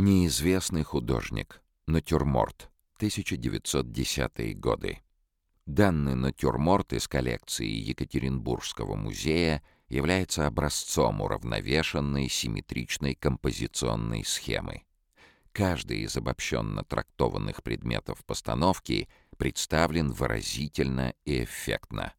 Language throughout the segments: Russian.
Неизвестный художник. Натюрморт. 1910 годы. Данный натюрморт из коллекции Екатеринбургского музея является образцом уравновешенной симметричной композиционной схемы. Каждый из обобщенно трактованных предметов постановки представлен выразительно и эффектно.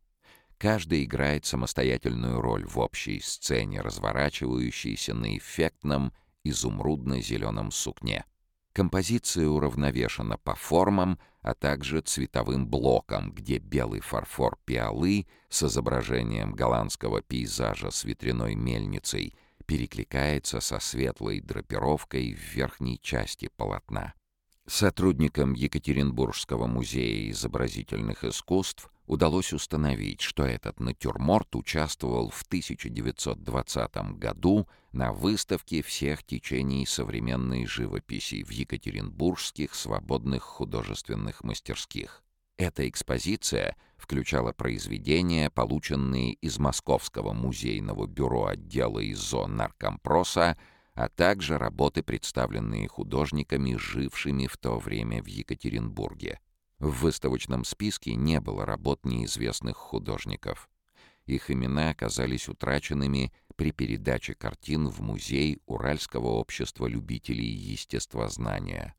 Каждый играет самостоятельную роль в общей сцене, разворачивающейся на эффектном изумрудно-зеленом сукне. Композиция уравновешена по формам, а также цветовым блоком, где белый фарфор пиалы с изображением голландского пейзажа с ветряной мельницей перекликается со светлой драпировкой в верхней части полотна. Сотрудникам Екатеринбургского музея изобразительных искусств удалось установить, что этот натюрморт участвовал в 1920 году на выставке всех течений современной живописи в Екатеринбургских свободных художественных мастерских. Эта экспозиция включала произведения, полученные из Московского музейного бюро отдела ИЗО Наркомпроса, а также работы, представленные художниками, жившими в то время в Екатеринбурге. В выставочном списке не было работ неизвестных художников. Их имена оказались утраченными при передаче картин в музей Уральского общества любителей естествознания.